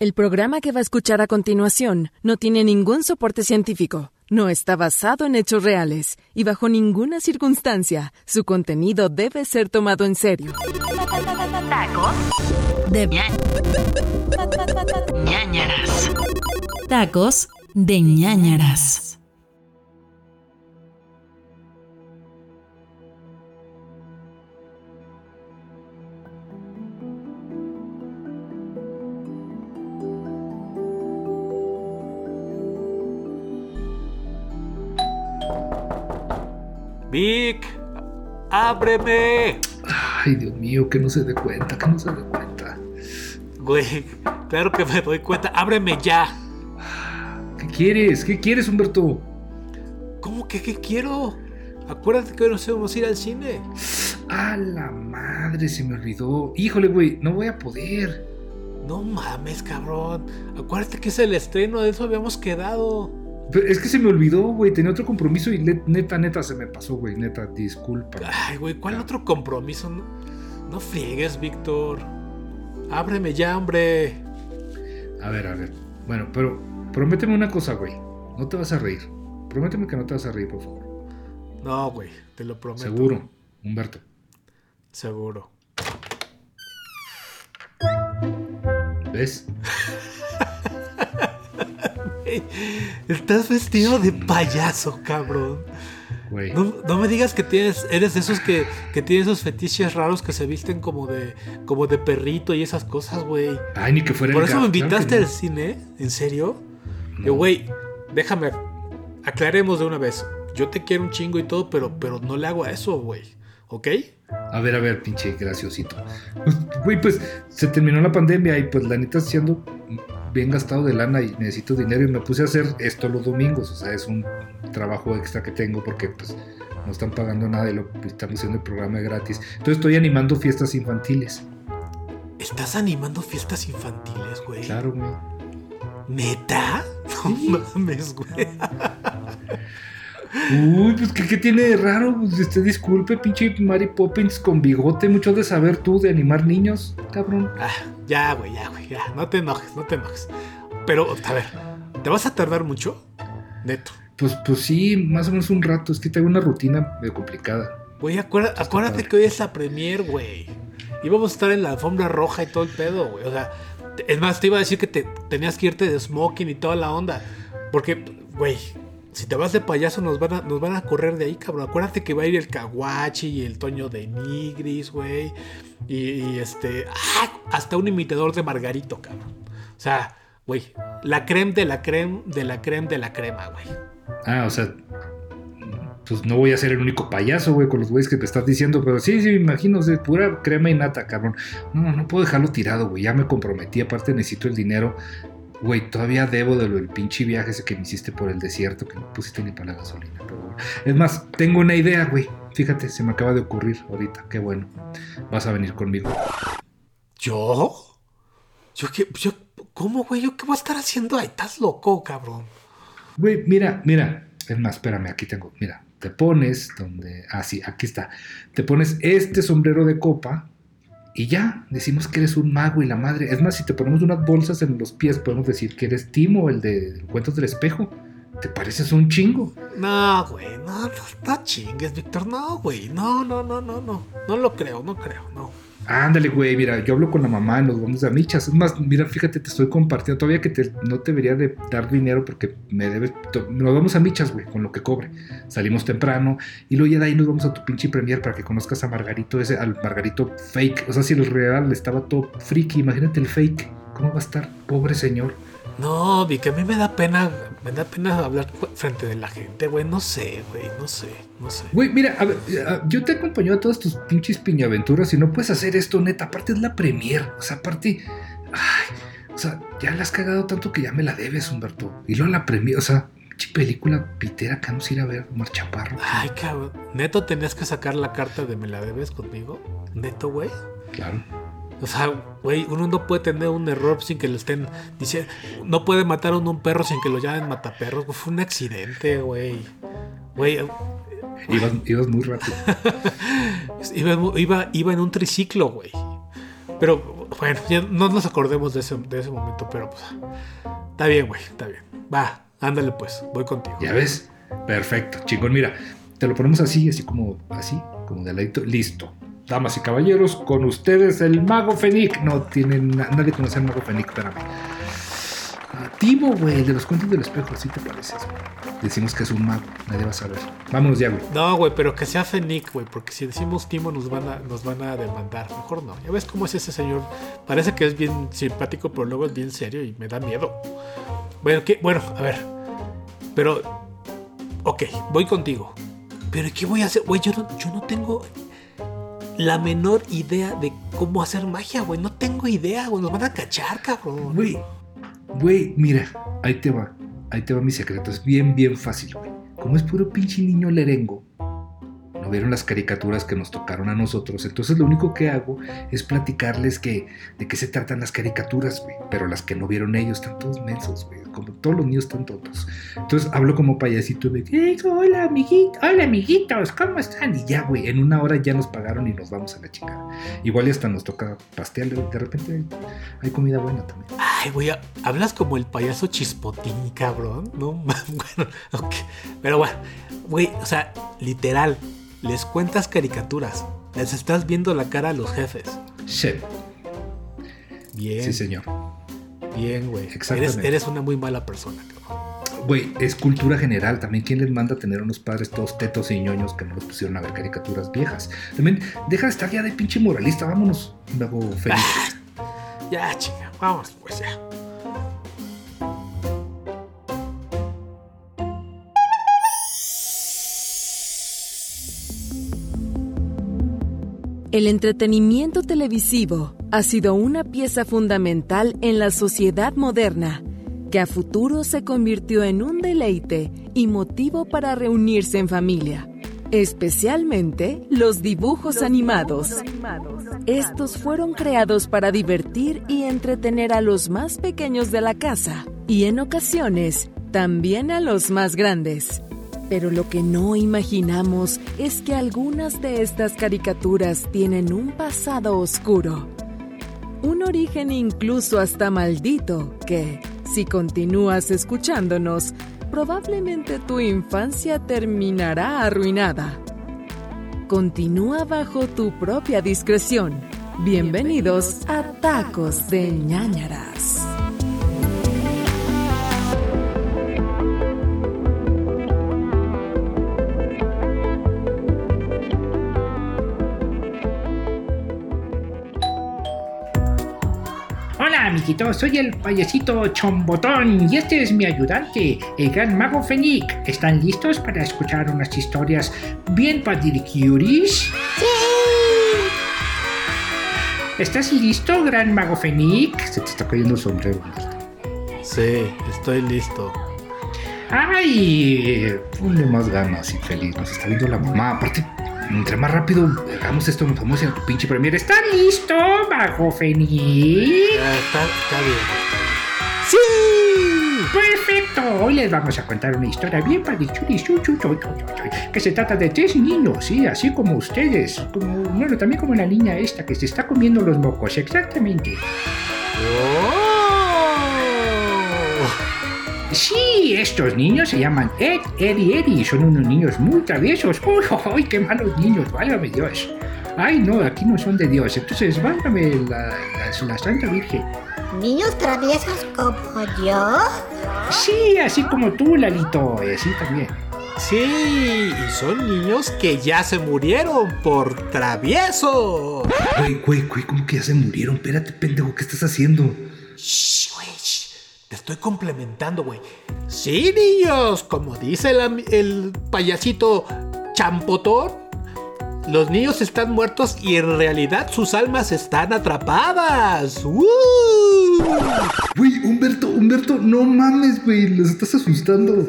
El programa que va a escuchar a continuación no tiene ningún soporte científico, no está basado en hechos reales y bajo ninguna circunstancia su contenido debe ser tomado en serio. Tacos de ñañaras. Tacos de ñañaras. Vic, ábreme. Ay, Dios mío, que no se dé cuenta, que no se dé cuenta. Güey, claro que me doy cuenta. Ábreme ya. ¿Qué quieres? ¿Qué quieres, Humberto? ¿Cómo que qué quiero? Acuérdate que hoy nos íbamos a ir al cine. A la madre, se me olvidó. Híjole, güey, no voy a poder. No mames, cabrón. Acuérdate que es el estreno, de eso habíamos quedado. Es que se me olvidó, güey. Tenía otro compromiso y neta, neta se me pasó, güey. Neta, disculpa. Ay, güey, ¿cuál otro compromiso? No, no friegues, Víctor. Ábreme ya, hombre. A ver, a ver. Bueno, pero prométeme una cosa, güey. No te vas a reír. Prométeme que no te vas a reír, por favor. No, güey, te lo prometo. Seguro, Humberto. Seguro. ¿Ves? Estás vestido de payaso, cabrón. No, me digas que tienes, eres de esos que, que tienen esos fetiches raros que se visten como de, como de perrito y esas cosas, güey. Ay, ni que fuera Por eso me invitaste al cine, ¿en serio? Yo, güey, déjame, aclaremos de una vez. Yo te quiero un chingo y todo, pero, pero no le hago a eso, güey. ¿Ok? A ver, a ver, pinche graciosito. Güey, pues se terminó la pandemia y pues la neta siendo bien gastado de lana y necesito dinero y me puse a hacer esto los domingos. O sea, es un trabajo extra que tengo porque pues no están pagando nada de lo que estamos haciendo el programa gratis. Entonces estoy animando fiestas infantiles. ¿Estás animando fiestas infantiles, güey? Claro, güey. ¿Neta? No mames, güey. Uy, pues ¿qué, tiene de raro? Pues, este, disculpe, pinche Mary Poppins con bigote, mucho de saber tú de animar niños, cabrón. Ah, ya, güey, ya, güey, ya, no te enojes, no te enojes. Pero, a ver, ¿te vas a tardar mucho? Neto. Pues, pues sí, más o menos un rato, es que tengo una rutina medio complicada. Güey, acuérdate, acuérdate que hoy es la premier, güey. Íbamos a estar en la alfombra roja y todo el pedo, güey. O sea, es más, te iba a decir que te tenías que irte de smoking y toda la onda. Porque, güey, si te vas de payaso nos van a, nos van a correr de ahí, cabrón. Acuérdate que va a ir el Kawachi y el Toño de Nigris, güey. Y, este. ¡ah! Hasta un imitador de Margarito, cabrón. O sea, güey. La creme de la creme de la creme de la crema, güey. Ah, o sea. Pues no voy a ser el único payaso, güey, con los güeyes que te estás diciendo, pero sí, sí, me imagino, pura crema y nata, cabrón. No, no puedo dejarlo tirado, güey. Ya me comprometí, aparte necesito el dinero. Güey, todavía debo de lo del pinche viaje ese que me hiciste por el desierto, que no pusiste ni para la gasolina. Pero Es más, tengo una idea, güey. Fíjate, se me acaba de ocurrir ahorita. Qué bueno. Vas a venir conmigo. ¿Yo? ¿Yo qué? Yo, ¿Cómo, güey? ¿Yo qué voy a estar haciendo ahí? Estás loco, cabrón. Güey, mira, mira. Es más, espérame, aquí tengo. Mira, te pones donde. Ah, sí, aquí está. Te pones este sombrero de copa y ya, decimos que eres un mago y la madre. Es más, si te ponemos unas bolsas en los pies, podemos decir que eres Timo, el de Cuentos del Espejo. ¿Te pareces un chingo? No, güey, no, chingues, Víctor. No, güey, no, no, no, no, no. No lo creo, no creo, no. Ándale, güey, mira, yo hablo con la mamá, nos vamos a michas. Es más, mira, fíjate, te estoy compartiendo. Todavía que no te debería de dar dinero porque me debes. Nos vamos a michas, güey, con lo que cobre. Salimos temprano y luego ya de ahí nos vamos a tu pinche premier para que conozcas a Margarito, ese, al Margarito fake. O sea, si el real estaba todo friki, imagínate el fake. ¿Cómo va a estar? Pobre señor. No, vi que a mí me da pena, me da pena hablar frente de la gente, güey. No sé, güey, no sé, no sé. Güey, mira, a ver, yo te acompaño a todas tus pinches piñaventuras y no puedes hacer esto, neta. Aparte es la premier, o sea, aparte, ay, o sea, ya la has cagado tanto que ya me la debes, Humberto. Y luego la premier, o sea, película pitera que vamos a ir a ver, Mar Chaparro. Ay, cabrón. Neto, tenías que sacar la carta de me la debes conmigo. Neto, güey. Claro. O sea, güey, uno no puede tener un error sin que lo estén diciendo. No puede matar a un perro sin que lo llamen mataperros. Fue un accidente, güey. Güey. Ibas, muy rápido. iba, iba, en un triciclo, güey. Pero bueno, ya no nos acordemos de ese, de ese momento, pero pues. Está bien, güey, está bien. Va, ándale pues, voy contigo. ¿Ya ves? Perfecto, chingón. Mira, te lo ponemos así, así como, así, como de ladito. Listo. Damas y caballeros, con ustedes el Mago Fenic. No tienen, na- nadie conoce al Mago Fenic, espérame. Ah, Timo, güey, de los cuentos del espejo, así te pareces. Decimos que es un mago, nadie va a saber. Vámonos ya, güey. No, güey, pero que sea Fenic, güey, porque si decimos Timo nos van, a, demandar. Mejor no. Ya ves cómo es ese señor. Parece que es bien simpático, pero luego es bien serio y me da miedo. Bueno, ¿qué? bueno, a ver. Pero, ok, voy contigo. Pero ¿qué voy a hacer? Güey, yo no, yo no tengo la menor idea de cómo hacer magia, güey. No tengo idea, güey. Nos van a cachar, cabrón. Güey, güey, mira, ahí te va. Ahí te va mi secreto. Es bien, bien fácil, güey. Como es puro pinche niño lerengo, vieron las caricaturas que nos tocaron a nosotros. Entonces lo único que hago es platicarles que de qué se tratan las caricaturas, güey. Pero las que no vieron ellos están todos mensos. Como todos los niños están tontos. Entonces hablo como payasito de "Eh, hola amiguitos, hola amiguitos, ¿cómo están? Y ya, güey, en una hora ya nos pagaron y nos vamos a la chingada. Igual y hasta nos toca pastel, de repente hay comida buena también. Ay, güey, hablas como el payaso chispotín, cabrón. No, bueno, ok. Pero bueno, güey, o sea, literal, les cuentas caricaturas. Les estás viendo la cara a los jefes. Sí, Bien, sí señor. bien, güey. Exactamente. Eres, eres una muy mala persona, cabrón. Güey, es cultura general. También, ¿quién les manda a tener unos padres todos tetos y ñoños que no los pusieron a ver caricaturas viejas? También, deja de estar ya de pinche moralista. Vámonos, luego feliz. Ya, chinga, vamos, pues ya. El entretenimiento televisivo ha sido una pieza fundamental en la sociedad moderna, que a futuro se convirtió en un deleite y motivo para reunirse en familia, especialmente los dibujos animados. Estos fueron creados para divertir y entretener a los más pequeños de la casa y en ocasiones también a los más grandes. Pero lo que no imaginamos es que algunas de estas caricaturas tienen un pasado oscuro. Un origen incluso hasta maldito que, si continúas escuchándonos, probablemente tu infancia terminará arruinada. Continúa bajo tu propia discreción. Bienvenidos a Tacos de ñañaras. Amiguitos, soy el payasito Chombotón y este es mi ayudante, el gran mago Fenic. ¿Están listos para escuchar unas historias bien padiricurious? ¡Sí! ¿Estás listo, gran mago Fenic? Se te está cayendo el sombrero. Sí, estoy listo. ¡Ay! Ponle más ganas y feliz. Nos está viendo la mamá. Aparte, entre más rápido hagamos esto, nos vamos a pinche premier. Está ¿Está listo, mago Fenic? Ya, está, está bien. ¡Sí! ¡Perfecto! Hoy les vamos a contar una historia bien chu, chu, que se trata de tres niños, sí, así como ustedes. Como, bueno, también como la niña esta que se está comiendo los mocos, exactamente. ¡Oh! Sí, estos niños se llaman Ed, Ed y Eddie. Son unos niños muy traviesos. ¡Uy, uy, qué malos niños! ¡Válgame Dios! Ay, no, aquí no son de Dios. Entonces, válgame la, la, la Santa Virgen. ¿Niños traviesos como yo? Sí, así como tú, Lalito. Y así también. Sí, y son niños que ya se murieron por travieso. Güey, güey, güey, ¿cómo que ya se murieron? Espérate, pendejo, ¿qué estás haciendo? Shh. Te estoy complementando, güey. Sí, niños, como dice el, payasito champotón, los niños están muertos y en realidad sus almas están atrapadas. ¡Uh! Güey, Humberto, Humberto, no mames, güey, los estás asustando.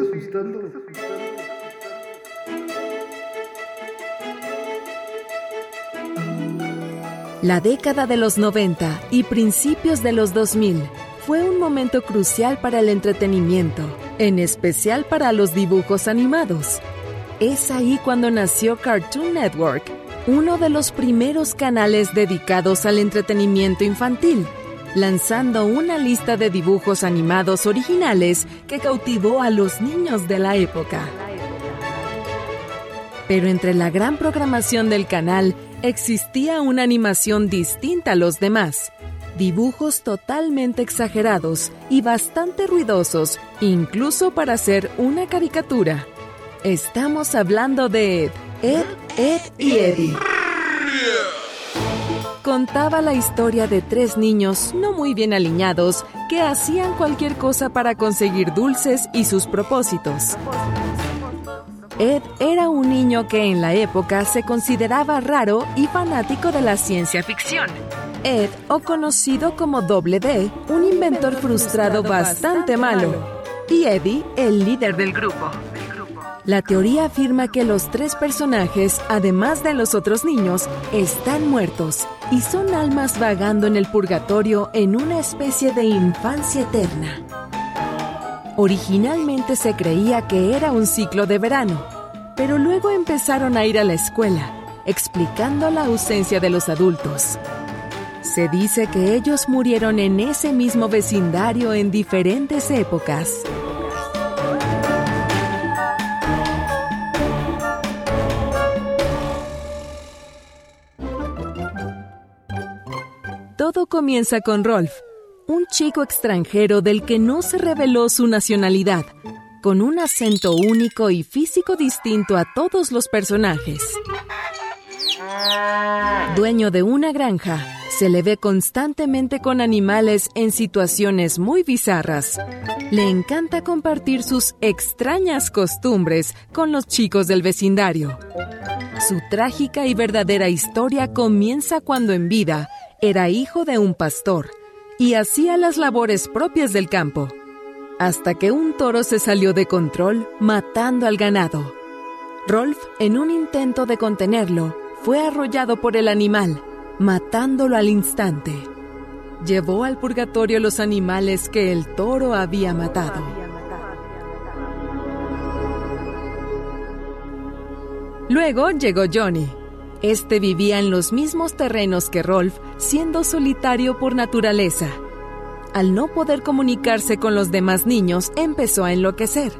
La década de los 90 y principios de los 2000 fue un momento crucial para el entretenimiento, en especial para los dibujos animados. Es ahí cuando nació Cartoon Network, uno de los primeros canales dedicados al entretenimiento infantil, lanzando una lista de dibujos animados originales que cautivó a los niños de la época. Pero entre la gran programación del canal existía una animación distinta a los demás. Dibujos totalmente exagerados y bastante ruidosos, incluso para ser una caricatura. Estamos hablando de Ed, Ed, Ed y Eddie. Contaba la historia de tres niños no muy bien aliñados que hacían cualquier cosa para conseguir dulces y sus propósitos. Ed era un niño que en la época se consideraba raro y fanático de la ciencia ficción. Ed, o conocido como Doble D, un inventor frustrado bastante malo. Y Eddie, el líder del grupo. La teoría afirma que los tres personajes, además de los otros niños, están muertos y son almas vagando en el purgatorio en una especie de infancia eterna. Originalmente se creía que era un ciclo de verano, pero luego empezaron a ir a la escuela, explicando la ausencia de los adultos. Se dice que ellos murieron en ese mismo vecindario en diferentes épocas. Todo comienza con Rolf, un chico extranjero del que no se reveló su nacionalidad, con un acento único y físico distinto a todos los personajes. Dueño de una granja, se le ve constantemente con animales en situaciones muy bizarras. Le encanta compartir sus extrañas costumbres con los chicos del vecindario. Su trágica y verdadera historia comienza cuando en vida era hijo de un pastor y hacía las labores propias del campo, hasta que un toro se salió de control matando al ganado. Rolf, en un intento de contenerlo, fue arrollado por el animal, matándolo al instante. Llevó al purgatorio los animales que el toro había matado. Luego llegó Johnny. Este vivía en los mismos terrenos que Rolf, siendo solitario por naturaleza. Al no poder comunicarse con los demás niños, empezó a enloquecer,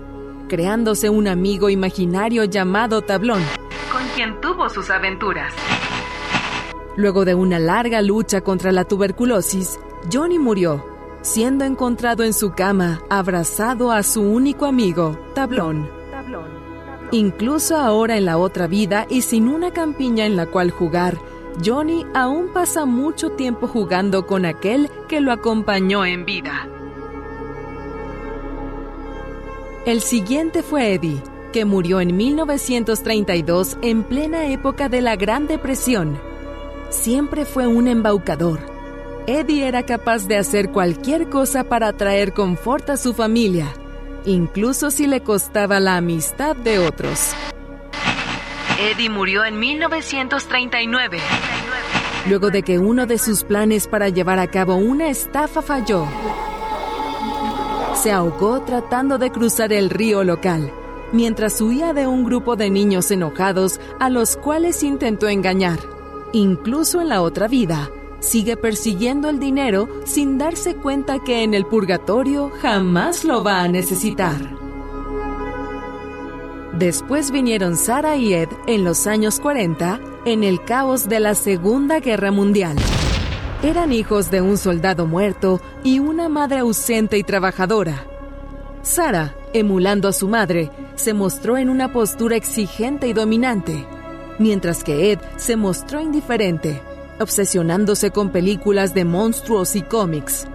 creándose un amigo imaginario llamado Tablón, con quien tuvo sus aventuras. Luego de una larga lucha contra la tuberculosis, Johnny murió, siendo encontrado en su cama, abrazado a su único amigo, Tablón. Incluso ahora en la otra vida y sin una campiña en la cual jugar, Johnny aún pasa mucho tiempo jugando con aquel que lo acompañó en vida. El siguiente fue Eddie, que murió en 1932 en plena época de la Gran Depresión. Siempre fue un embaucador. Eddie era capaz de hacer cualquier cosa para traer confort a su familia incluso si le costaba la amistad de otros. Eddie murió en 1939, luego de que uno de sus planes para llevar a cabo una estafa falló. Se ahogó tratando de cruzar el río local, mientras huía de un grupo de niños enojados a los cuales intentó engañar. Incluso en la otra vida, sigue persiguiendo el dinero sin darse cuenta que en el purgatorio jamás lo va a necesitar. Después vinieron Sara y Ed en los años 40 en el caos de la Segunda Guerra Mundial. Eran hijos de un soldado muerto y una madre ausente y trabajadora. Sara, emulando a su madre, se mostró en una postura exigente y dominante, mientras que Ed se mostró indiferente obsesionándose con películas de monstruos y cómics.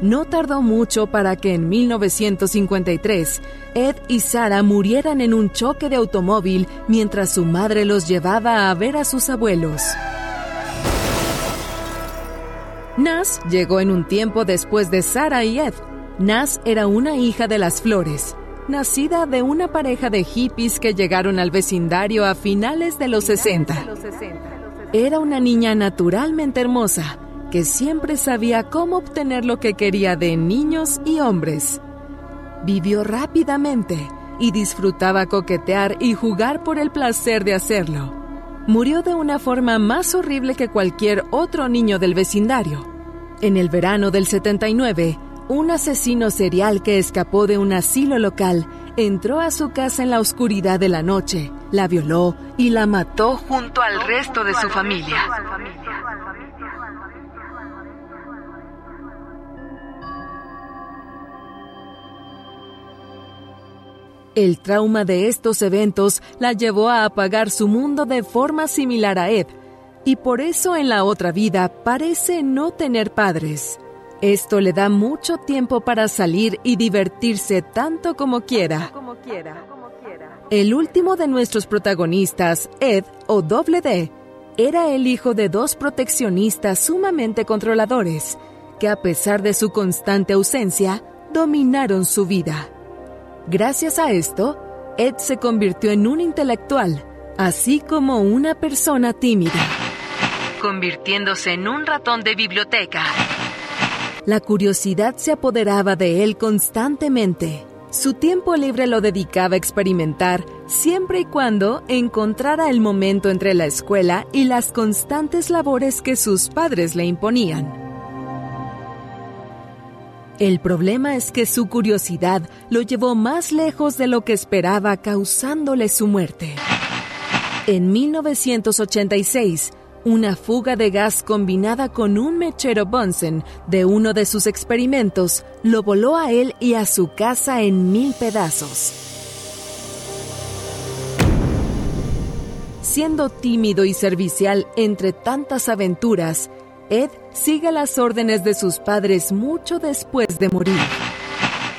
No tardó mucho para que en 1953 Ed y Sara murieran en un choque de automóvil mientras su madre los llevaba a ver a sus abuelos. Nas llegó en un tiempo después de Sara y Ed. Nas era una hija de las flores, nacida de una pareja de hippies que llegaron al vecindario a finales de los 60. Era una niña naturalmente hermosa, que siempre sabía cómo obtener lo que quería de niños y hombres. Vivió rápidamente y disfrutaba coquetear y jugar por el placer de hacerlo. murió de una forma más horrible que cualquier otro niño del vecindario. En el verano del 79, un asesino serial que escapó de un asilo local entró a su casa en la oscuridad de la noche, la violó y la mató junto al resto de su familia. El trauma de estos eventos la llevó a apagar su mundo de forma similar a Ed, y por eso en la otra vida parece no tener padres. Esto le da mucho tiempo para salir y divertirse tanto como quiera. El último de nuestros protagonistas, Ed o Doble D, era el hijo de dos proteccionistas sumamente controladores, que a pesar de su constante ausencia, dominaron su vida. Gracias a esto, Ed se convirtió en un intelectual, así como una persona tímida, convirtiéndose en un ratón de biblioteca. La curiosidad se apoderaba de él constantemente. Su tiempo libre lo dedicaba a experimentar siempre y cuando encontrara el momento entre la escuela y las constantes labores que sus padres le imponían. El problema es que su curiosidad lo llevó más lejos de lo que esperaba, causándole su muerte. En 1986, una fuga de gas combinada con un mechero Bunsen de uno de sus experimentos lo voló a él y a su casa en mil pedazos. Siendo tímido y servicial entre tantas aventuras, Ed sigue las órdenes de sus padres mucho después de morir.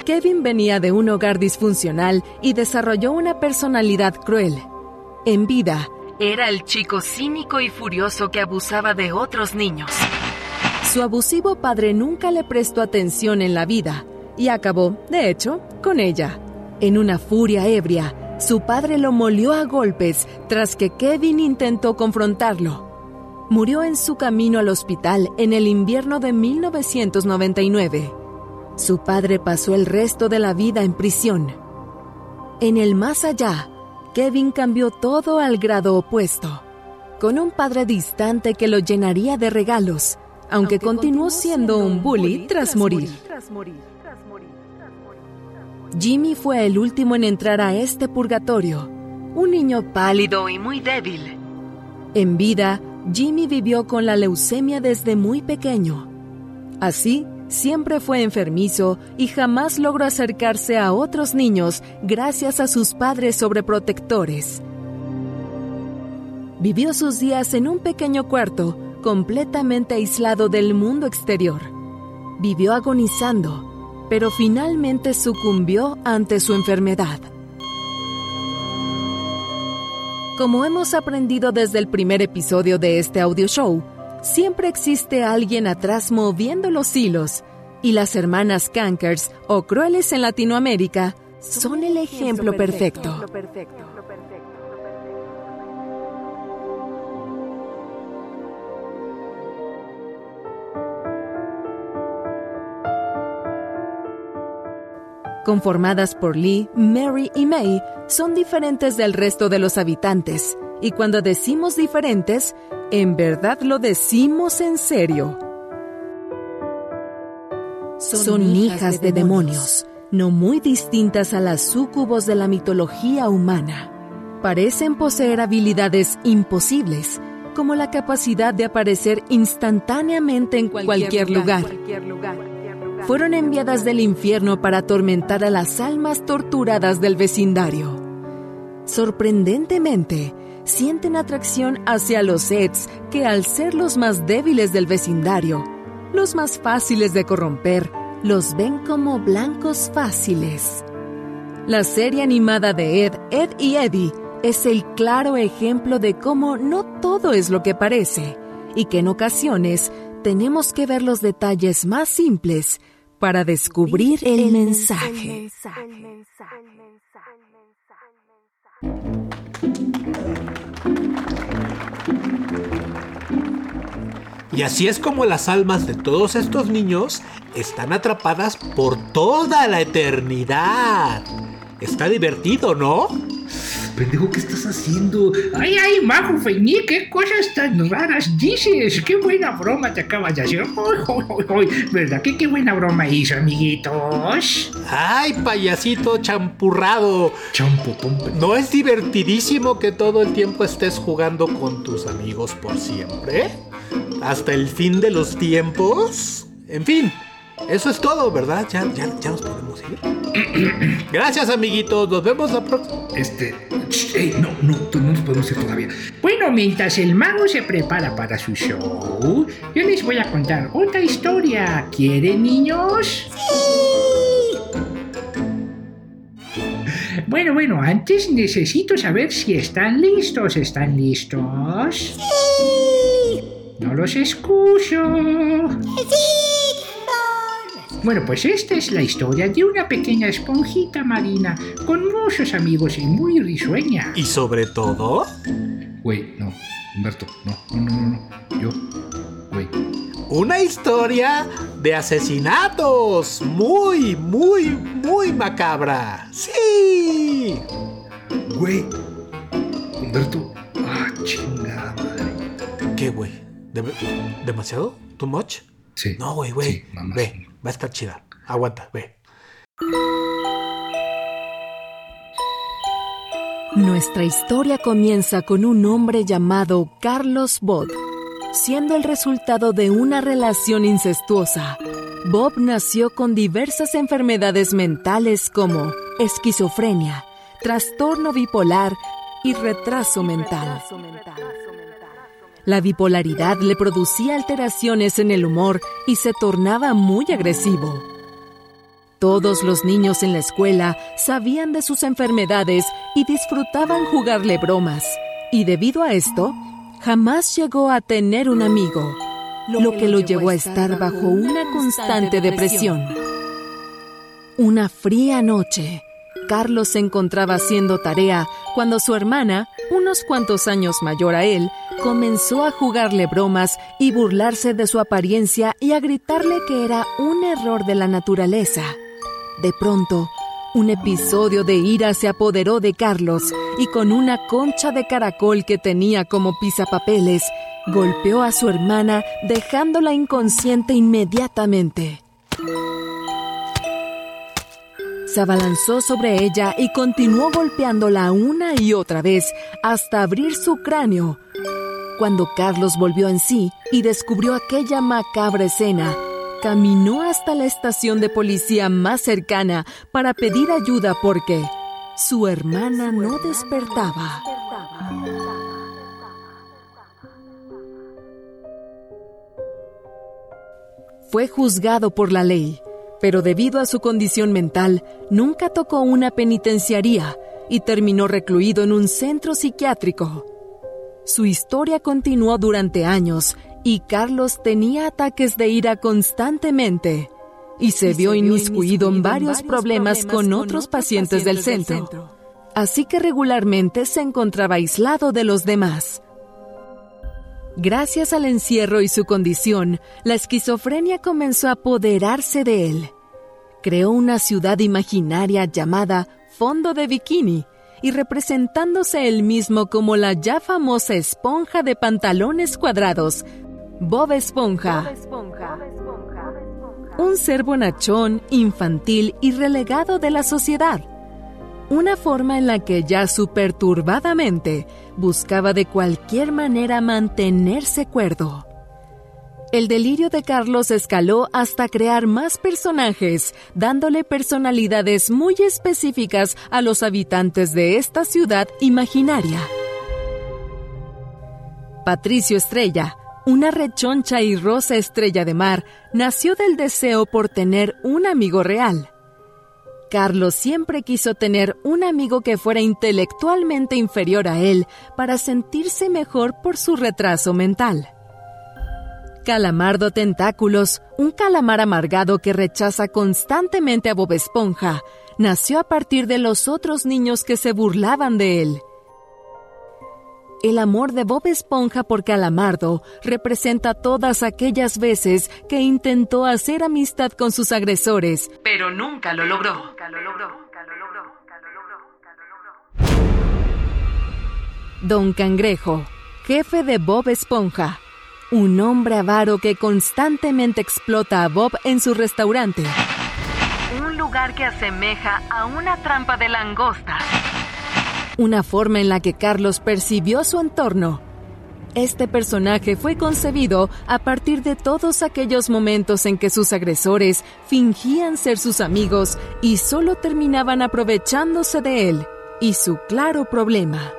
Kevin venía de un hogar disfuncional y desarrolló una personalidad cruel. En vida, era el chico cínico y furioso que abusaba de otros niños. Su abusivo padre nunca le prestó atención en la vida y acabó, de hecho, con ella. En una furia ebria, su padre lo molió a golpes tras que Kevin intentó confrontarlo murió en su camino al hospital en el invierno de 1999. Su padre pasó el resto de la vida en prisión. En el más allá, Kevin cambió todo al grado opuesto, con un padre distante que lo llenaría de regalos, aunque, continuó siendo un bully tras morir. Jimmy fue el último en entrar a este purgatorio, un niño pálido y muy débil. En vida, Jimmy vivió con la leucemia desde muy pequeño. Así, siempre fue enfermizo y jamás logró acercarse a otros niños gracias a sus padres sobreprotectores. Vivió sus días en un pequeño cuarto, completamente aislado del mundo exterior. Vivió agonizando, pero finalmente sucumbió ante su enfermedad. Como hemos aprendido desde el primer episodio de este audio show, siempre existe alguien atrás moviendo los hilos, y las hermanas Cankers o Crueles en Latinoamérica son el ejemplo perfecto. conformadas por Lee, Mary y May, son diferentes del resto de los habitantes, y cuando decimos diferentes, en verdad lo decimos en serio. Son, hijas de demonios, no muy distintas a las súcubos de la mitología humana. Parecen poseer habilidades imposibles, como la capacidad de aparecer instantáneamente en cualquier, lugar fueron enviadas del infierno para atormentar a las almas torturadas del vecindario. Sorprendentemente, sienten atracción hacia los Sets que al ser los más débiles del vecindario, los más fáciles de corromper, los ven como blancos fáciles. La serie animada de Ed, Ed y Eddie es el claro ejemplo de cómo no todo es lo que parece y que en ocasiones tenemos que ver los detalles más simples para descubrir el mensaje. Y así es como las almas de todos estos niños están atrapadas por toda la eternidad. Está divertido, ¿no? pendejo, ¿qué estás haciendo? Ay, ay, Majo Feñí, qué cosas tan raras dices. Qué buena broma te acabas de hacer. Ay, ay, ay, ay. ¿Verdad que qué buena broma hizo, amiguitos? Ay, payasito champurrado. Champotón. pe- ¿No es divertidísimo que todo el tiempo estés jugando con tus amigos por siempre? ¿Hasta el fin de los tiempos? En fin, eso es todo, ¿verdad? Ya, ya, ya nos podemos ir. Gracias, amiguitos. Nos vemos la próxima. Este. ch, ey, no, no, no nos podemos ir todavía. Bueno, mientras el mago se prepara para su show, yo les voy a contar otra historia. ¿Quieren, niños? Bueno, bueno, antes necesito saber si están listos. ¿Están listos? No los escucho. Bueno, pues esta es la historia de una pequeña esponjita marina con muchos amigos y muy risueña. Y sobre todo, Güey, no. Humberto, no, no, no, no. no. Yo. Güey. una historia de asesinatos. Muy, muy, muy macabra. Sí. Güey. Humberto. Ah, chingada madre. ¿Qué, güey? ¿Dem- ¿Demasiado? ¿Too much? Sí. No, güey, güey. Sí, ve, va a estar chida. Aguanta, ve. Nuestra historia comienza con un hombre llamado Carlos Bob, siendo el resultado de una relación incestuosa. Bob nació con diversas enfermedades mentales como esquizofrenia, trastorno bipolar y retraso mental. La bipolaridad le producía alteraciones en el humor y se tornaba muy agresivo. Todos los niños en la escuela sabían de sus enfermedades y disfrutaban jugarle bromas. Y debido a esto, jamás llegó a tener un amigo, lo que lo llevó a estar bajo una constante depresión. Una fría noche, Carlos se encontraba haciendo tarea cuando su hermana, unos cuantos años mayor a él, comenzó a jugarle bromas y burlarse de su apariencia y a gritarle que era un error de la naturaleza. De pronto, un episodio de ira se apoderó de Carlos y con una concha de caracol que tenía como pisapapeles, golpeó a su hermana dejándola inconsciente inmediatamente. Se abalanzó sobre ella y continuó golpeándola una y otra vez hasta abrir su cráneo. Cuando Carlos volvió en sí y descubrió aquella macabra escena, caminó hasta la estación de policía más cercana para pedir ayuda porque su hermana no despertaba. Fue juzgado por la ley, pero debido a su condición mental, nunca tocó una penitenciaría y terminó recluido en un centro psiquiátrico. Su historia continuó durante años y Carlos tenía ataques de ira constantemente y se vio inmiscuido en varios problemas con otros pacientes del centro. Así que regularmente se encontraba aislado de los demás. Gracias al encierro y su condición, la esquizofrenia comenzó a apoderarse de él. Creó una ciudad imaginaria llamada Fondo de Bikini y representándose él mismo como la ya famosa esponja de pantalones cuadrados, Bob Esponja. Un ser bonachón, infantil y relegado de la sociedad. Una forma en la que ya su perturbada mente buscaba de cualquier manera mantenerse cuerdo. El delirio de Carlos escaló hasta crear más personajes, dándole personalidades muy específicas a los habitantes de esta ciudad imaginaria. Patricio Estrella, una rechoncha y rosa estrella de mar, nació del deseo por tener un amigo real. Carlos siempre quiso tener un amigo que fuera intelectualmente inferior a él para sentirse mejor por su retraso mental. Calamardo Tentáculos, un calamar amargado que rechaza constantemente a Bob Esponja, nació a partir de los otros niños que se burlaban de él. El amor de Bob Esponja por Calamardo representa todas aquellas veces que intentó hacer amistad con sus agresores, pero nunca lo logró. Don Cangrejo, jefe de Bob Esponja, un hombre avaro que constantemente explota a Bob en su restaurante. Un lugar que asemeja a una trampa de langosta. Una forma en la que Carlos percibió su entorno. Este personaje fue concebido a partir de todos aquellos momentos en que sus agresores fingían ser sus amigos y solo terminaban aprovechándose de él y su claro problema.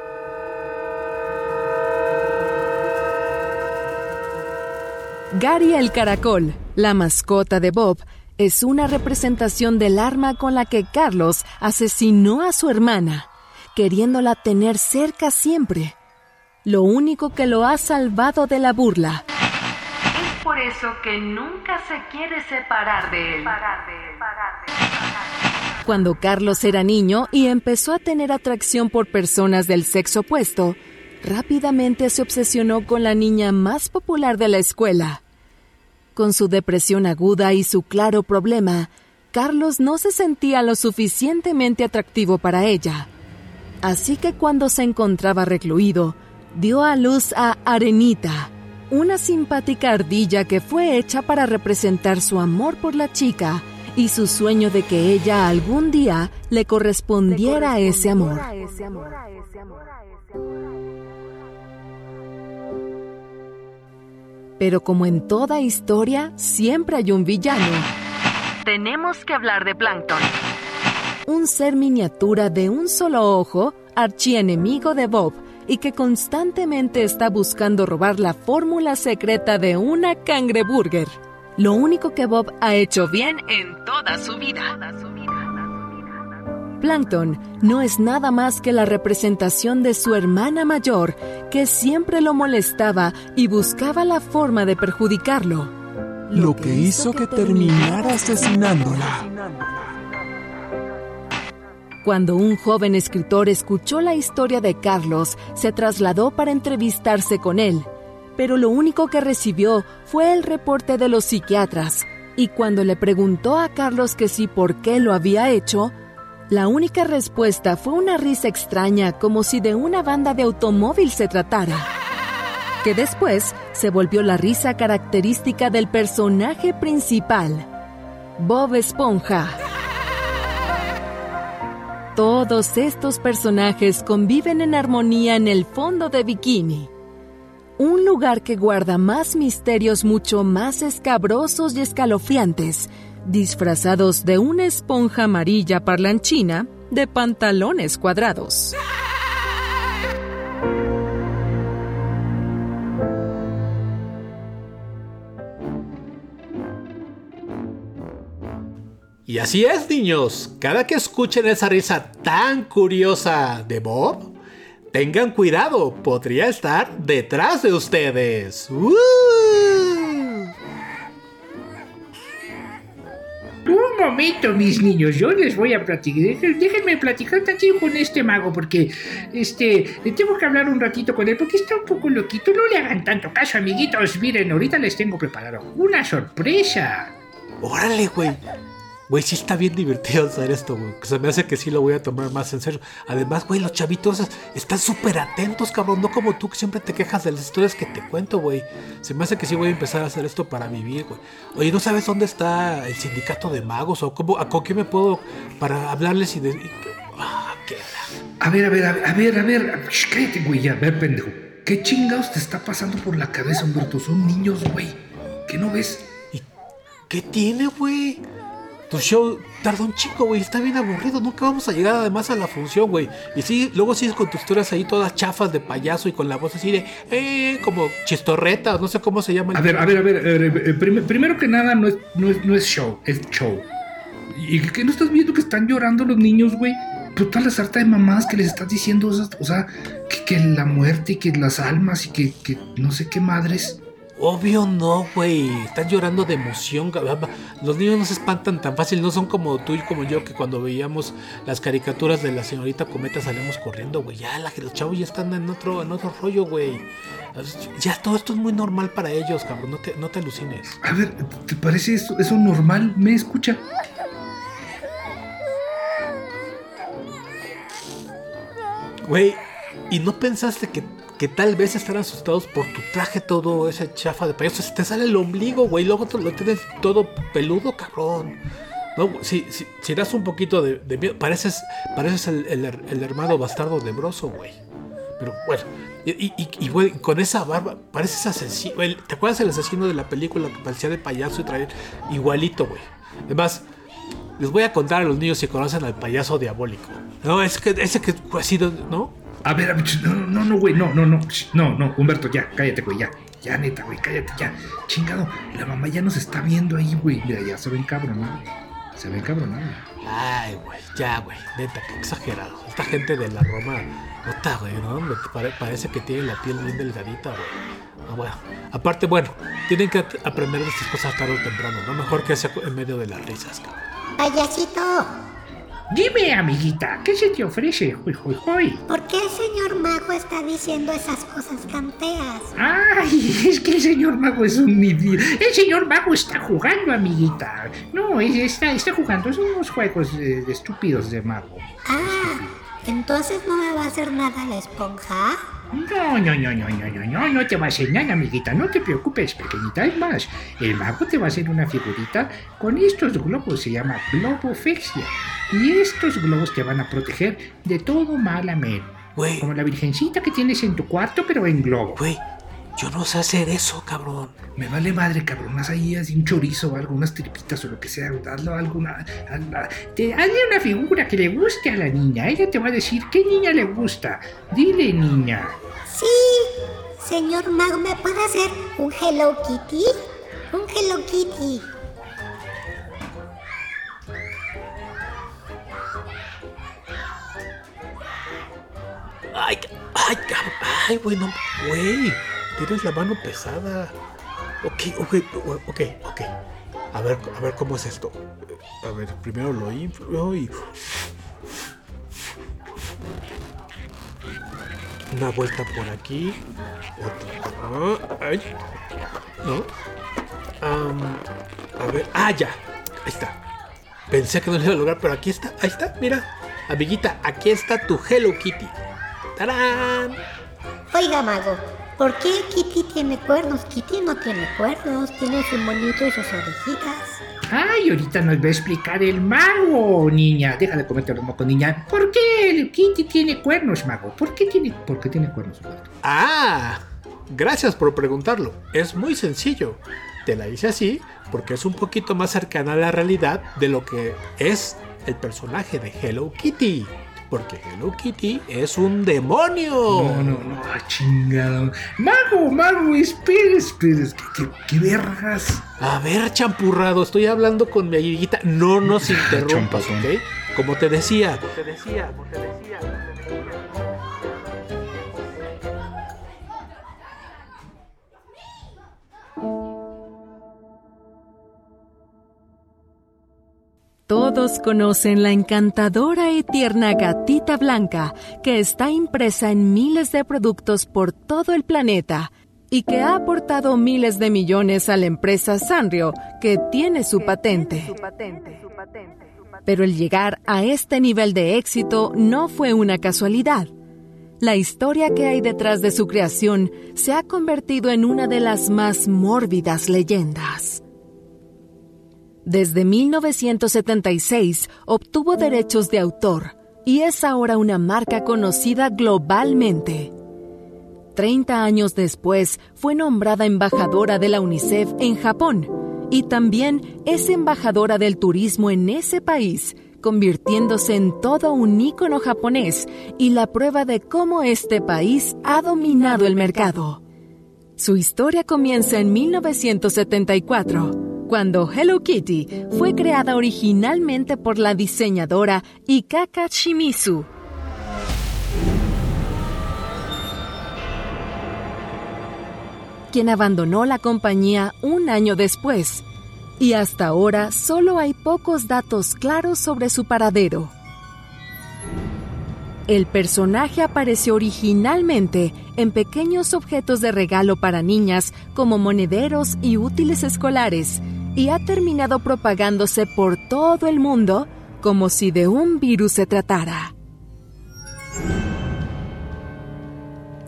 Gary el Caracol, la mascota de Bob, es una representación del arma con la que Carlos asesinó a su hermana, queriéndola tener cerca siempre. Lo único que lo ha salvado de la burla. Es por eso que nunca se quiere separar de él. Cuando Carlos era niño y empezó a tener atracción por personas del sexo opuesto, rápidamente se obsesionó con la niña más popular de la escuela. Con su depresión aguda y su claro problema, Carlos no se sentía lo suficientemente atractivo para ella. Así que cuando se encontraba recluido, dio a luz a Arenita, una simpática ardilla que fue hecha para representar su amor por la chica y su sueño de que ella algún día le correspondiera ese amor. Pero como en toda historia, siempre hay un villano. Tenemos que hablar de Plankton. Un ser miniatura de un solo ojo, archienemigo de Bob, y que constantemente está buscando robar la fórmula secreta de una cangreburger. Lo único que Bob ha hecho bien en toda su vida. Plankton no es nada más que la representación de su hermana mayor, que siempre lo molestaba y buscaba la forma de perjudicarlo. Lo que hizo que terminara asesinándola. Cuando un joven escritor escuchó la historia de Carlos, se trasladó para entrevistarse con él, pero lo único que recibió fue el reporte de los psiquiatras, y cuando le preguntó a Carlos que sí por qué lo había hecho, la única respuesta fue una risa extraña como si de una banda de automóvil se tratara, que después se volvió la risa característica del personaje principal, Bob Esponja. Todos estos personajes conviven en armonía en el fondo de Bikini, un lugar que guarda más misterios mucho más escabrosos y escalofriantes, disfrazados de una esponja amarilla parlanchina de pantalones cuadrados. Y así es, niños. Cada que escuchen esa risa tan curiosa de Bob, tengan cuidado, podría estar detrás de ustedes. ¡Uh! Un momento, mis niños, yo les voy a platicar. Déjenme platicar tantito con este mago, porque este tengo que hablar un ratito con él, porque está un poco loquito. No le hagan tanto caso, amiguitos. Miren, ahorita les tengo preparado una sorpresa. Órale, güey. Güey, sí está bien divertido hacer esto, güey. Se me hace que sí lo voy a tomar más en serio. Además, güey, los chavitos están súper atentos, cabrón. No como tú que siempre te quejas de las historias que te cuento, güey. Se me hace que sí voy a empezar a hacer esto para vivir, güey. Oye, ¿no sabes dónde está el sindicato de magos? ¿O cómo, a, con qué me puedo para hablarles y de... y- ah, qué la- A ver, a ver, a ver, a ver, a ver. Shh, cállate, güey, ya, a ver, pendejo. ¿Qué chingados te está pasando por la cabeza, Humberto? Son niños, güey. ¿Qué no ves? ¿Y qué tiene, güey? Tu show tarda un chico, güey. Está bien aburrido. Nunca vamos a llegar además a la función, güey. Y sí, luego sigues con tus historias ahí todas chafas de payaso y con la voz así de, eh, como chistorreta, no sé cómo se llama. A ver, a ver, a ver. eh, prim- primero que nada, no es, no, es, no es show, es show. ¿Y que no estás viendo que están llorando los niños, güey? Total la sarta de mamadas que les estás diciendo, sea, o sea, que, la muerte y que las almas y que no sé qué madres. Obvio no, güey. Están llorando de emoción. cabrón. Los niños no se espantan tan fácil. No son como tú y como yo que cuando veíamos las caricaturas de la señorita Cometa salíamos corriendo, güey. Ya la- los chavos ya están en otro, en otro rollo, güey. Ya todo esto es muy normal para ellos, cabrón. No te, no te alucines. A ver, ¿te parece eso, eso normal? ¿Me escucha? Güey, ¿Y no pensaste que, que tal vez están asustados por tu traje todo ese chafa de payaso? Te sale el ombligo, güey. Luego te lo tienes todo peludo, cabrón. No, si, si, das un poquito de, miedo, pareces, pareces el, el, el hermano bastardo de Broso, güey. Pero bueno, y, güey, con esa barba, pareces asesino. ¿Te acuerdas del asesino de la película que parecía de payaso y traía igualito, güey? Además, les voy a contar a los niños si conocen al payaso diabólico. No, es que ese que ha sido, ¿no? A ver, no, no, no, güey, no, no, no, no, no, Humberto, ya, cállate, güey, ya, ya, neta, güey, cállate, ya, chingado, la mamá ya nos está viendo ahí, güey, mira, ya se ven cabronado, se ven cabronado. Ay, güey, ya, güey, neta, qué exagerado. Esta gente de la Roma, nota, güey, ¿no? Me pare- parece que tiene la piel bien delgadita, güey. Ah, bueno. Aparte, bueno, tienen que aprender de estas cosas tarde o temprano, ¿no? Mejor que sea en medio de las risas, cabrón. Payasito, Dime, amiguita, ¿qué se te ofrece? Hoy, hoy, hoy. ¿por qué el señor mago está diciendo esas cosas tan feas? Ay, es que el señor mago es un idiota. El señor mago está jugando, amiguita. No, es- está, está jugando, son unos juegos estúpidos de mago. Ah, entonces no me va a hacer nada la esponja. No, no, no, no, no, no, no, no te va a hacer nada, amiguita, no te preocupes, pequeñita. Es más, el mago te va a hacer una figurita con estos globos, se llama globofexia. Y estos globos te van a proteger de todo mal, amén. Como la virgencita que tienes en tu cuarto, pero en globo. güey, yo no sé hacer eso, cabrón. Me vale madre, cabrón. Unas ahí así, un chorizo o algo, unas tripitas o lo que sea. Hazlo alguna. hazla- Te, hazle una figura que le guste a la niña. Ella te va a decir qué niña le gusta. Dile, niña. Sí, señor mago, ¿me puede hacer un Hello Kitty? Un Hello Kitty. Ay, ay, cabrón. Ay, güey, no. Güey, tienes la mano pesada. Ok, ok, ok, ok. A ver, a ver cómo es esto. A ver, primero lo inflo y. Una vuelta por aquí. Otra. Ay. ¿No? A ver. Ah, ya. Ahí está. Pensé que no lo iba a lograr, pero aquí está. Ahí está, mira. Amiguita, aquí está tu Hello Kitty. ¡Tarán! Oiga, mago, ¿por qué Kitty tiene cuernos? Kitty no tiene cuernos, tiene su monito y sus orejitas. Ay, ahorita nos va a explicar el mago, niña. Deja de comerte los mocos, niña. ¿Por qué el Kitty tiene cuernos, mago? ¿Por qué tiene, por qué tiene cuernos, Humberto? Ah, gracias por preguntarlo. Es muy sencillo. Te la hice así porque es un poquito más cercana a la realidad de lo que es el personaje de Hello Kitty. Porque Hello Kitty es un demonio. No, no, no, ah, chingado. Mago, mago, espera, espera. ¿Qué, qué vergas? A ver, champurrado, estoy hablando con mi amiguita. No nos interrumpas, Champazón. ¿ok? Como te decía. Como te decía, como te decía. Todos conocen la encantadora y tierna gatita blanca que está impresa en miles de productos por todo el planeta y que ha aportado miles de millones a la empresa Sanrio que tiene su patente. Pero el llegar a este nivel de éxito no fue una casualidad. La historia que hay detrás de su creación se ha convertido en una de las más mórbidas leyendas. Desde 1976 obtuvo derechos de autor y es ahora una marca conocida globalmente. Treinta años después fue nombrada embajadora de la UNICEF en Japón y también es embajadora del turismo en ese país, convirtiéndose en todo un ícono japonés y la prueba de cómo este país ha dominado el mercado. Su historia comienza en 1974 cuando Hello Kitty fue creada originalmente por la diseñadora Ikaka Shimizu. quien abandonó la compañía un año después, y hasta ahora solo hay pocos datos claros sobre su paradero. El personaje apareció originalmente en pequeños objetos de regalo para niñas como monederos y útiles escolares y ha terminado propagándose por todo el mundo como si de un virus se tratara.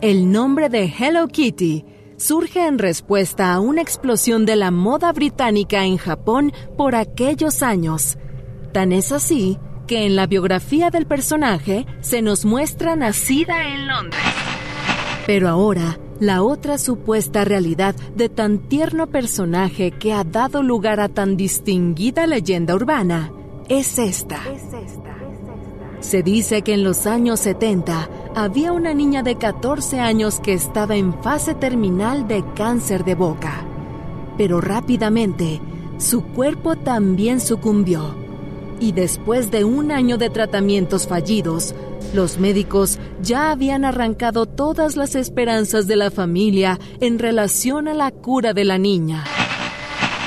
El nombre de Hello Kitty surge en respuesta a una explosión de la moda británica en Japón por aquellos años. Tan es así que en la biografía del personaje se nos muestra nacida en Londres. Pero ahora, la otra supuesta realidad de tan tierno personaje que ha dado lugar a tan distinguida leyenda urbana es esta. Se dice que en los años 70 había una niña de 14 años que estaba en fase terminal de cáncer de boca. Pero rápidamente, su cuerpo también sucumbió. Y después de un año de tratamientos fallidos, los médicos ya habían arrancado todas las esperanzas de la familia en relación a la cura de la niña.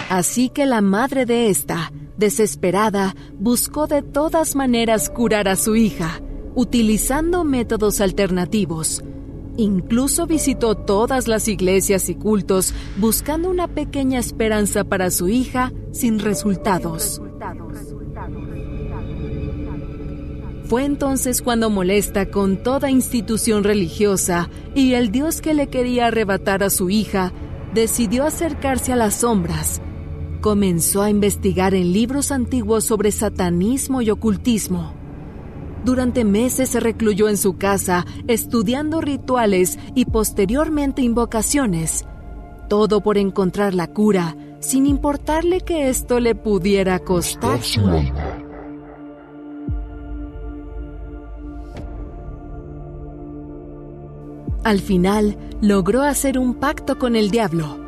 Así que la madre de esta, desesperada, buscó de todas maneras curar a su hija, utilizando métodos alternativos. Incluso visitó todas las iglesias y cultos buscando una pequeña esperanza para su hija sin resultados. Fue entonces cuando molesta con toda institución religiosa y el Dios que le quería arrebatar a su hija, decidió acercarse a las sombras. Comenzó a investigar en libros antiguos sobre satanismo y ocultismo. Durante meses se recluyó en su casa estudiando rituales y posteriormente invocaciones. Todo por encontrar la cura, sin importarle que esto le pudiera costar su alma. Al final, logró hacer un pacto con el diablo.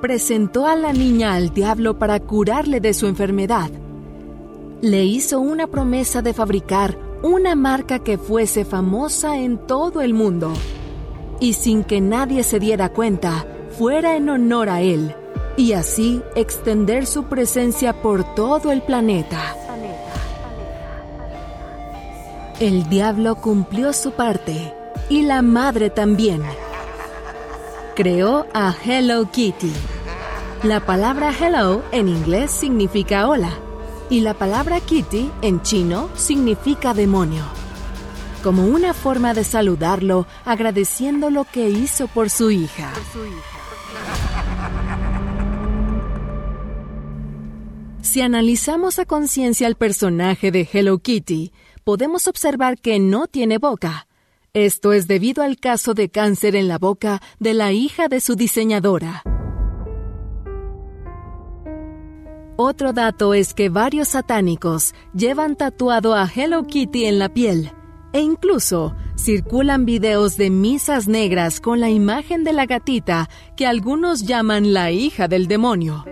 Presentó a la niña al diablo para curarle de su enfermedad. Le hizo una promesa de fabricar una marca que fuese famosa en todo el mundo. Y sin que nadie se diera cuenta, fuera en honor a él. Y así extender su presencia por todo el planeta. El diablo cumplió su parte y la madre también. Creó a Hello Kitty. La palabra hello en inglés significa hola y la palabra kitty en chino significa demonio. Como una forma de saludarlo agradeciendo lo que hizo por su hija. Si analizamos a conciencia el personaje de Hello Kitty, podemos observar que no tiene boca, esto es debido al caso de cáncer en la boca de la hija de su diseñadora. Otro dato es que varios satánicos llevan tatuado a Hello Kitty en la piel e incluso circulan videos de misas negras con la imagen de la gatita que algunos llaman la hija del demonio.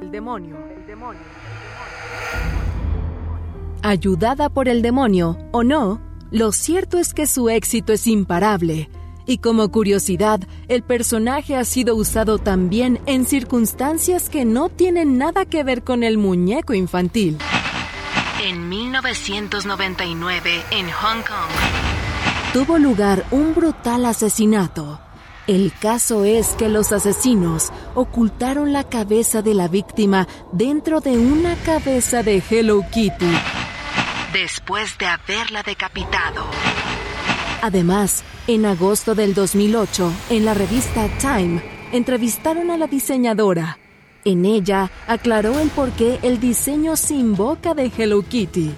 Ayudada por el demonio o no, lo cierto es que su éxito es imparable, y como curiosidad, el personaje ha sido usado también en circunstancias que no tienen nada que ver con el muñeco infantil. En 1999, en Hong Kong, tuvo lugar un brutal asesinato. El caso es que los asesinos ocultaron la cabeza de la víctima dentro de una cabeza de Hello Kitty después de haberla decapitado. Además, en agosto del 2008, en la revista Time, entrevistaron a la diseñadora. En ella aclaró el por qué el diseño sin boca de Hello Kitty.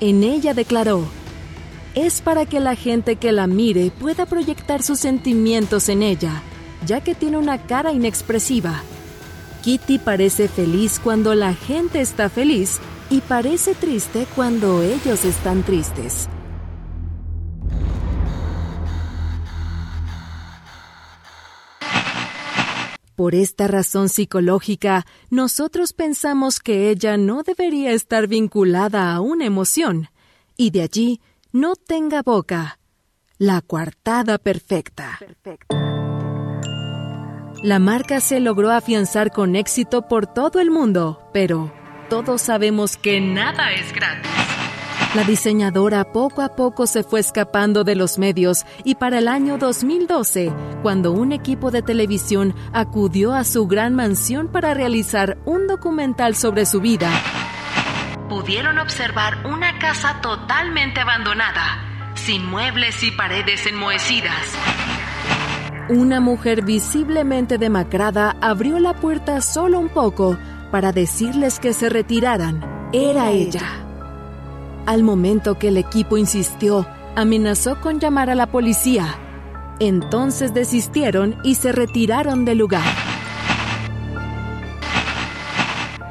En ella declaró, es para que la gente que la mire pueda proyectar sus sentimientos en ella, ya que tiene una cara inexpresiva. Kitty parece feliz cuando la gente está feliz y parece triste cuando ellos están tristes. Por esta razón psicológica, nosotros pensamos que ella no debería estar vinculada a una emoción, y de allí no tenga boca. La coartada perfecta. La marca se logró afianzar con éxito por todo el mundo, pero todos sabemos que nada es gratis. La diseñadora poco a poco se fue escapando de los medios y para el año 2012, cuando un equipo de televisión acudió a su gran mansión para realizar un documental sobre su vida, pudieron observar una casa totalmente abandonada, sin muebles y paredes enmohecidas. Una mujer visiblemente demacrada abrió la puerta solo un poco para decirles que se retiraran. Era ella. Al momento que el equipo insistió, amenazó con llamar a la policía. Entonces desistieron y se retiraron del lugar.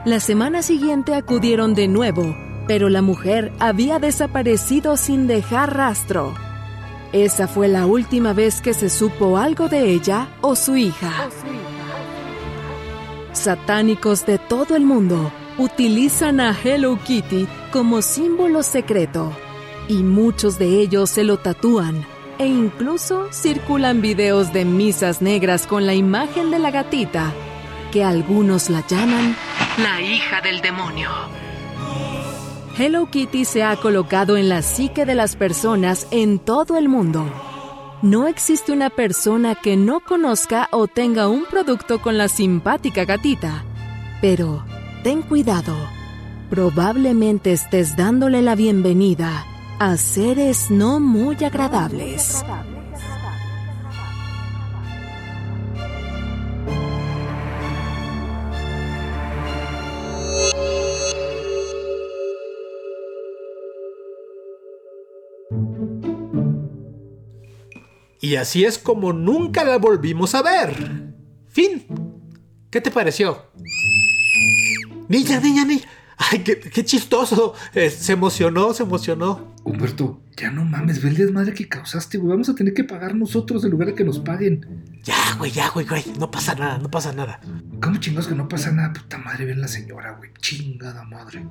La semana siguiente acudieron de nuevo, pero la mujer había desaparecido sin dejar rastro. Esa fue la última vez que se supo algo de ella o su hija. Satánicos de todo el mundo utilizan a Hello Kitty como símbolo secreto y muchos de ellos se lo tatúan e incluso circulan videos de misas negras con la imagen de la gatita, que algunos la llaman La hija del demonio. Hello Kitty se ha colocado en la psique de las personas en todo el mundo. No existe una persona que no conozca o tenga un producto con la simpática gatita. Pero ten cuidado. Probablemente estés dándole la bienvenida a seres no muy agradables. Y así es como nunca la volvimos a ver. Fin. ¿Qué te pareció? Niña, niña, niña. Ay, qué, chistoso. Eh, se emocionó, se emocionó. Humberto, ya no mames, ve el desmadre que causaste, güey. Vamos a tener que pagar nosotros en lugar de que nos paguen. Ya, güey, ya, güey, güey. No pasa nada, no pasa nada. ¿Cómo chingados que no pasa nada? Puta madre, ven la señora, güey. Chingada madre.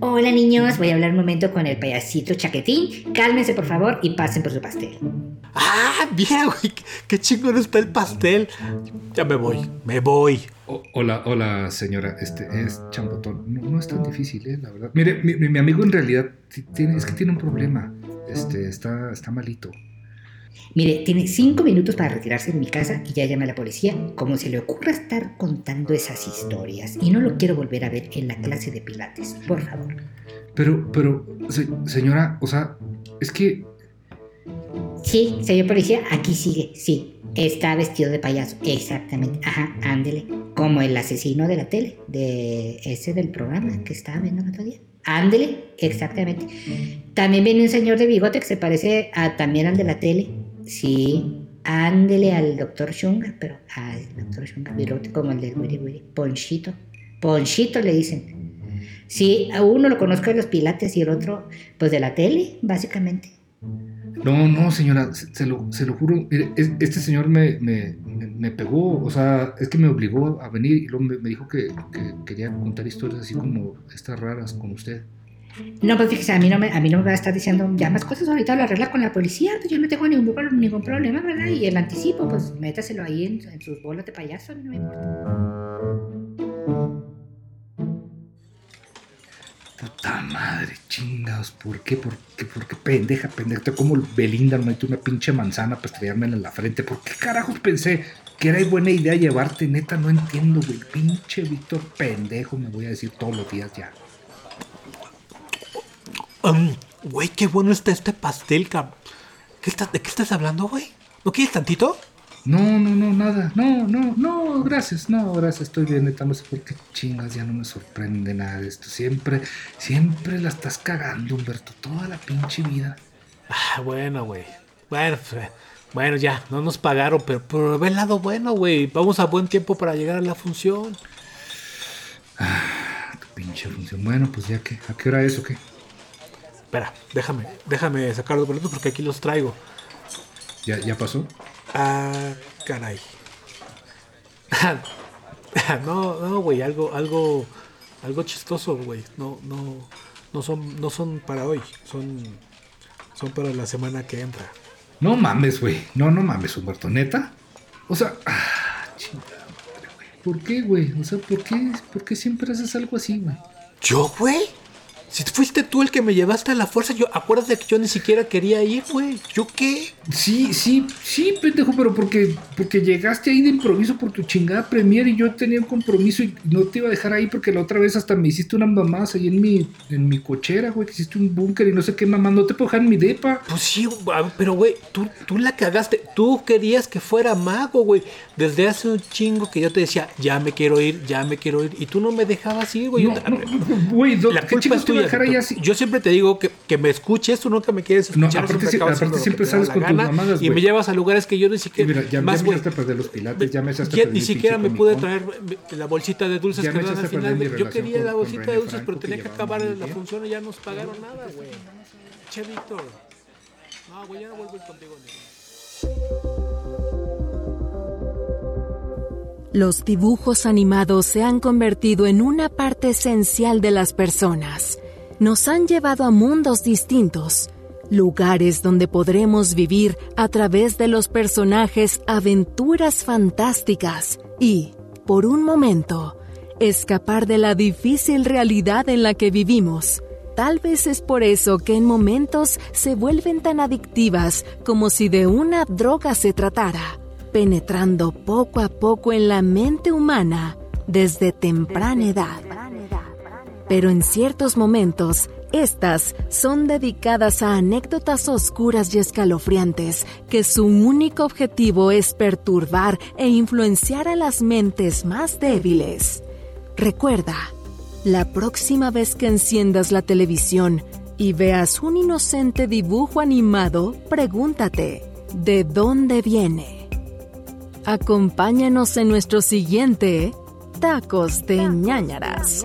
Hola niños, voy a hablar un momento con el payasito chaquetín. Cálmense por favor y pasen por su pastel. Ah, bien, güey. Qué, chingón está el pastel. Ya me voy, me voy. O- hola, hola, señora. Este es chambotón. No, no es tan difícil, eh, la verdad. Mire, mi, mi- mi amigo en realidad tiene, es que tiene un problema. Este, está, está malito. Mire, tiene cinco minutos para retirarse de mi casa y ya llame a la policía. Como se le ocurra estar contando esas historias y no lo quiero volver a ver en la clase de pilates, por favor. Pero, pero, se- señora, o sea, es que Sí, señor policía, aquí sigue, sí. Está vestido de payaso, exactamente. Ajá, ándele. Como el asesino de la tele, de ese del programa que estaba viendo el otro día. Ándele, exactamente. También viene un señor de bigote que se parece a, también al de la tele. Sí, ándele al doctor Shunga, pero al doctor Shunga, bigote como el del Wiri. Ponchito. Ponchito le dicen. Sí, a uno lo conozco de los pilates y el otro, pues de la tele, básicamente. No, no, señora, se, lo, se lo juro. Mire, es- este señor me, me, me- pegó, o sea, es que me obligó a venir y luego me, me dijo que, que quería contar historias así como estas raras con usted. No, pues fíjese, a mí no me, a mí no me va a estar diciendo ya más cosas ahorita lo arregla con la policía, pues yo no tengo ningún, ningún problema, ¿verdad? Y el anticipo, pues métaselo ahí en, sus bolas de payaso, no me importa. Puta madre, chingados, ¿por qué? ¿Por qué? ¿Por qué pendeja, pendeja? Como Belinda metió una pinche manzana para estrellármela en la frente. ¿Por qué carajos pensé que era buena idea llevarte? Neta, no entiendo, güey. Pinche Víctor pendejo, me voy a decir todos los días ya. Um, güey, qué bueno está este pastel, cab... ¿Qué estás- ¿De qué estás hablando, güey? ¿No quieres tantito? No, no, no, nada. No, no, no, gracias. No, gracias, estoy bien, neta. No sé por qué chingas, ya no me sorprende nada de esto. Siempre, siempre la estás cagando, Humberto. Toda la pinche vida. Ah, bueno, güey. Bueno, pues, eh, bueno, ya, no nos pagaron, pero, pero ve el lado bueno, güey. Vamos a buen tiempo para llegar a la función. Tu pinche función. Bueno, pues ya que, ¿a qué hora es o qué? Espera, déjame, déjame sacar los boletos porque aquí los traigo. ¿Ya, ya pasó? Ah, caray. no, no, güey, algo, algo, algo chistoso, güey. No, no, no son, no son para hoy, son, son para la semana que entra. No mames, güey. No, no mames, Humberto. ¿Neta? O sea, ah, chingada madre, güey. ¿Por qué, güey? O sea, ¿por qué, ¿por qué siempre haces algo así, güey? ¿Yo, güey? Si fuiste tú el que me llevaste a la fuerza, yo acuérdate que yo ni siquiera quería ir, güey. ¿Yo qué? Sí, sí, sí, pendejo, pero porque, porque llegaste ahí de improviso por tu chingada premier y yo tenía un compromiso y no te iba a dejar ahí porque la otra vez hasta me hiciste unas mamadas ahí en mi, en mi cochera, güey, que hiciste un búnker y no sé qué mamá, no te puedo dejar en mi depa. Pues sí, pero güey, tú, tú la cagaste. Tú querías que fuera mago, güey. Desde hace un chingo que yo te decía, ya me quiero ir, ya me quiero ir. Y tú no me dejabas ir, güey. No, güey, la ¿qué culpa es tuya. Dejar ahí así? Yo siempre te digo que, que me escuches, tú nunca me quieres No, escuchar. aparte acabas aparte haciendo lo siempre sales con tus mamadas, Y me llevas a lugares que yo ni siquiera. Mira, ya- ya más, me güey, echaste a perder los pilates, ya me echaste ya Ni siquiera me pude traer la bolsita de dulces Ya que me dan al final. Yo quería con- la bolsita de dulces, pero tenía que acabar la función y ya no nos pagaron nada, güey. Che, Víctor. No, güey, ya no vuelvo a ir contigo. Los dibujos animados se han convertido en una parte esencial de las personas. Nos han llevado a mundos distintos, lugares donde podremos vivir a través de los personajes aventuras fantásticas y, por un momento, escapar de la difícil realidad en la que vivimos. Tal vez es por eso que en momentos se vuelven tan adictivas como si de una droga se tratara, penetrando poco a poco en la mente humana desde temprana edad. Pero en ciertos momentos, estas son dedicadas a anécdotas oscuras y escalofriantes que su único objetivo es perturbar e influenciar a las mentes más débiles. Recuerda, la próxima vez que enciendas la televisión y veas un inocente dibujo animado, pregúntate, ¿de dónde viene? Acompáñanos en nuestro siguiente Tacos de ñañaras.